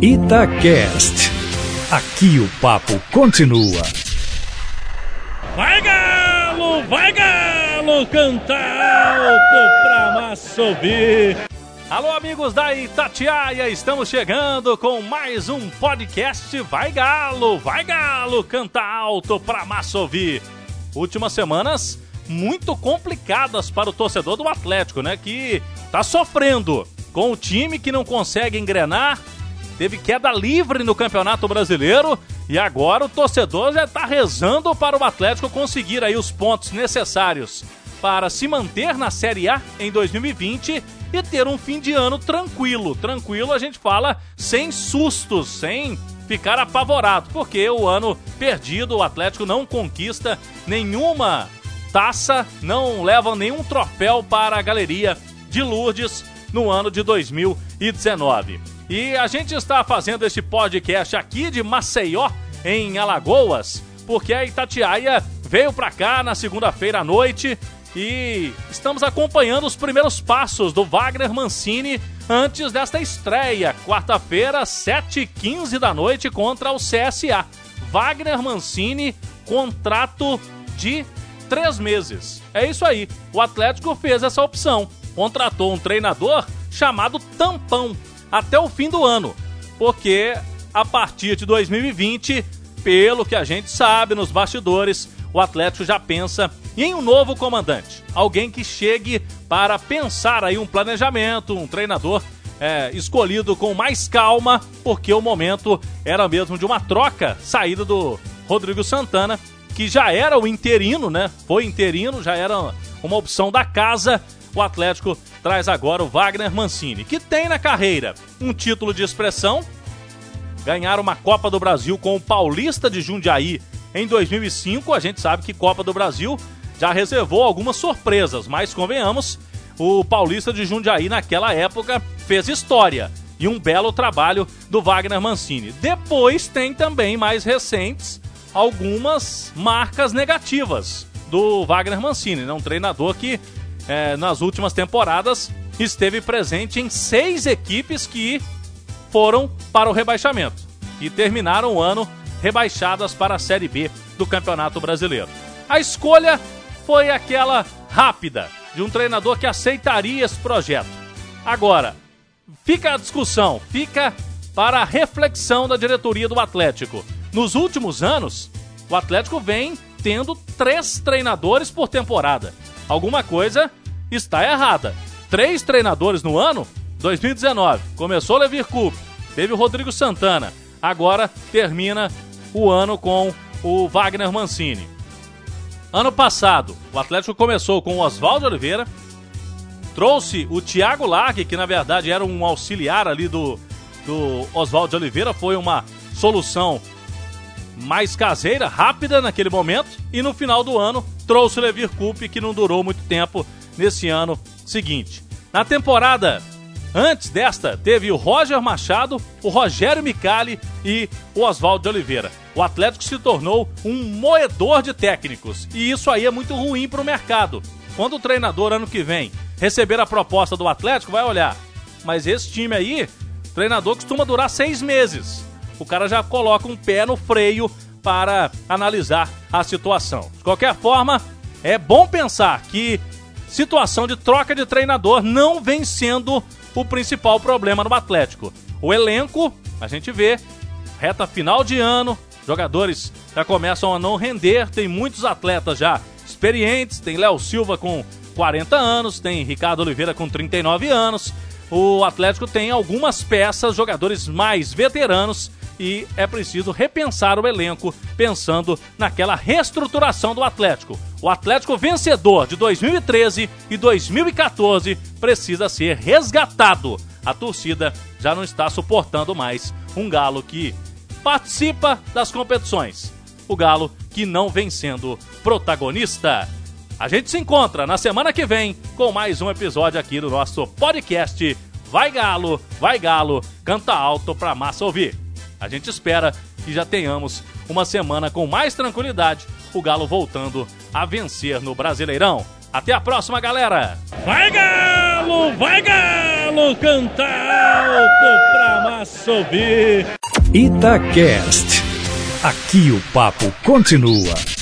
Itacast. Aqui o papo continua. Vai galo, vai galo, canta alto pra massa. Alô amigos da Itatiaia, estamos chegando com mais um podcast Vai Galo, vai Galo, canta alto pra massa. Últimas semanas muito complicadas para o torcedor do Atlético, né? Que tá sofrendo com o time que não consegue engrenar, teve queda livre no Campeonato Brasileiro e agora o torcedor já está rezando para o Atlético conseguir aí os pontos necessários para se manter na Série A em 2020 e ter um fim de ano tranquilo. Tranquilo a gente fala sem sustos, sem ficar apavorado, porque o ano perdido, o Atlético não conquista nenhuma taça, não leva nenhum troféu para a galeria de Lourdes no ano de 2019. E a gente está fazendo este podcast aqui de Maceió, em Alagoas, porque a Itatiaia veio para cá na segunda-feira à noite e estamos acompanhando os primeiros passos do Wagner Mancini antes desta estreia, quarta-feira, 7h15 da noite contra o CSA. Wagner Mancini, contrato de três meses. É isso aí, o Atlético fez essa opção. Contratou um treinador chamado Tampão até o fim do ano, porque a partir de 2020, pelo que a gente sabe nos bastidores, o Atlético já pensa em um novo comandante, alguém que chegue para pensar aí um planejamento, um treinador é, escolhido com mais calma, porque o momento era mesmo de uma troca, saída do Rodrigo Santana, que já era o interino, né? Foi interino, já era uma opção da casa o Atlético traz agora o Wagner Mancini, que tem na carreira um título de expressão, ganhar uma Copa do Brasil com o Paulista de Jundiaí em 2005. A gente sabe que Copa do Brasil já reservou algumas surpresas, mas convenhamos, o Paulista de Jundiaí naquela época fez história e um belo trabalho do Wagner Mancini. Depois tem também mais recentes algumas marcas negativas do Wagner Mancini, né? um treinador que é, nas últimas temporadas, esteve presente em seis equipes que foram para o rebaixamento e terminaram o ano rebaixadas para a Série B do Campeonato Brasileiro. A escolha foi aquela rápida de um treinador que aceitaria esse projeto. Agora, fica a discussão, fica para a reflexão da diretoria do Atlético. Nos últimos anos, o Atlético vem tendo três treinadores por temporada alguma coisa está errada. Três treinadores no ano? 2019, começou Levir Coupe, teve o Rodrigo Santana, agora termina o ano com o Wagner Mancini. Ano passado, o Atlético começou com o Oswaldo Oliveira, trouxe o Thiago Largue, que na verdade era um auxiliar ali do, do Oswaldo Oliveira, foi uma solução mais caseira, rápida naquele momento, e no final do ano trouxe o Levir Coupe, que não durou muito tempo nesse ano seguinte. Na temporada antes desta, teve o Roger Machado, o Rogério Micali e o Oswaldo de Oliveira. O Atlético se tornou um moedor de técnicos, e isso aí é muito ruim para o mercado. Quando o treinador ano que vem receber a proposta do Atlético, vai olhar. Mas esse time aí, treinador costuma durar seis meses o cara já coloca um pé no freio para analisar a situação. De qualquer forma, é bom pensar que situação de troca de treinador não vem sendo o principal problema no Atlético. O elenco, a gente vê, reta final de ano, jogadores já começam a não render, tem muitos atletas já experientes, tem Léo Silva com 40 anos, tem Ricardo Oliveira com 39 anos. O Atlético tem algumas peças, jogadores mais veteranos e é preciso repensar o elenco pensando naquela reestruturação do Atlético. O Atlético vencedor de 2013 e 2014 precisa ser resgatado. A torcida já não está suportando mais um Galo que participa das competições. O Galo que não vem sendo protagonista. A gente se encontra na semana que vem com mais um episódio aqui do nosso podcast. Vai Galo, vai Galo, canta alto pra massa ouvir. A gente espera que já tenhamos uma semana com mais tranquilidade, o Galo voltando a vencer no Brasileirão. Até a próxima, galera! Vai Galo! Vai Galo! canta alto pra massa ouvir. Itacast. Aqui o papo continua.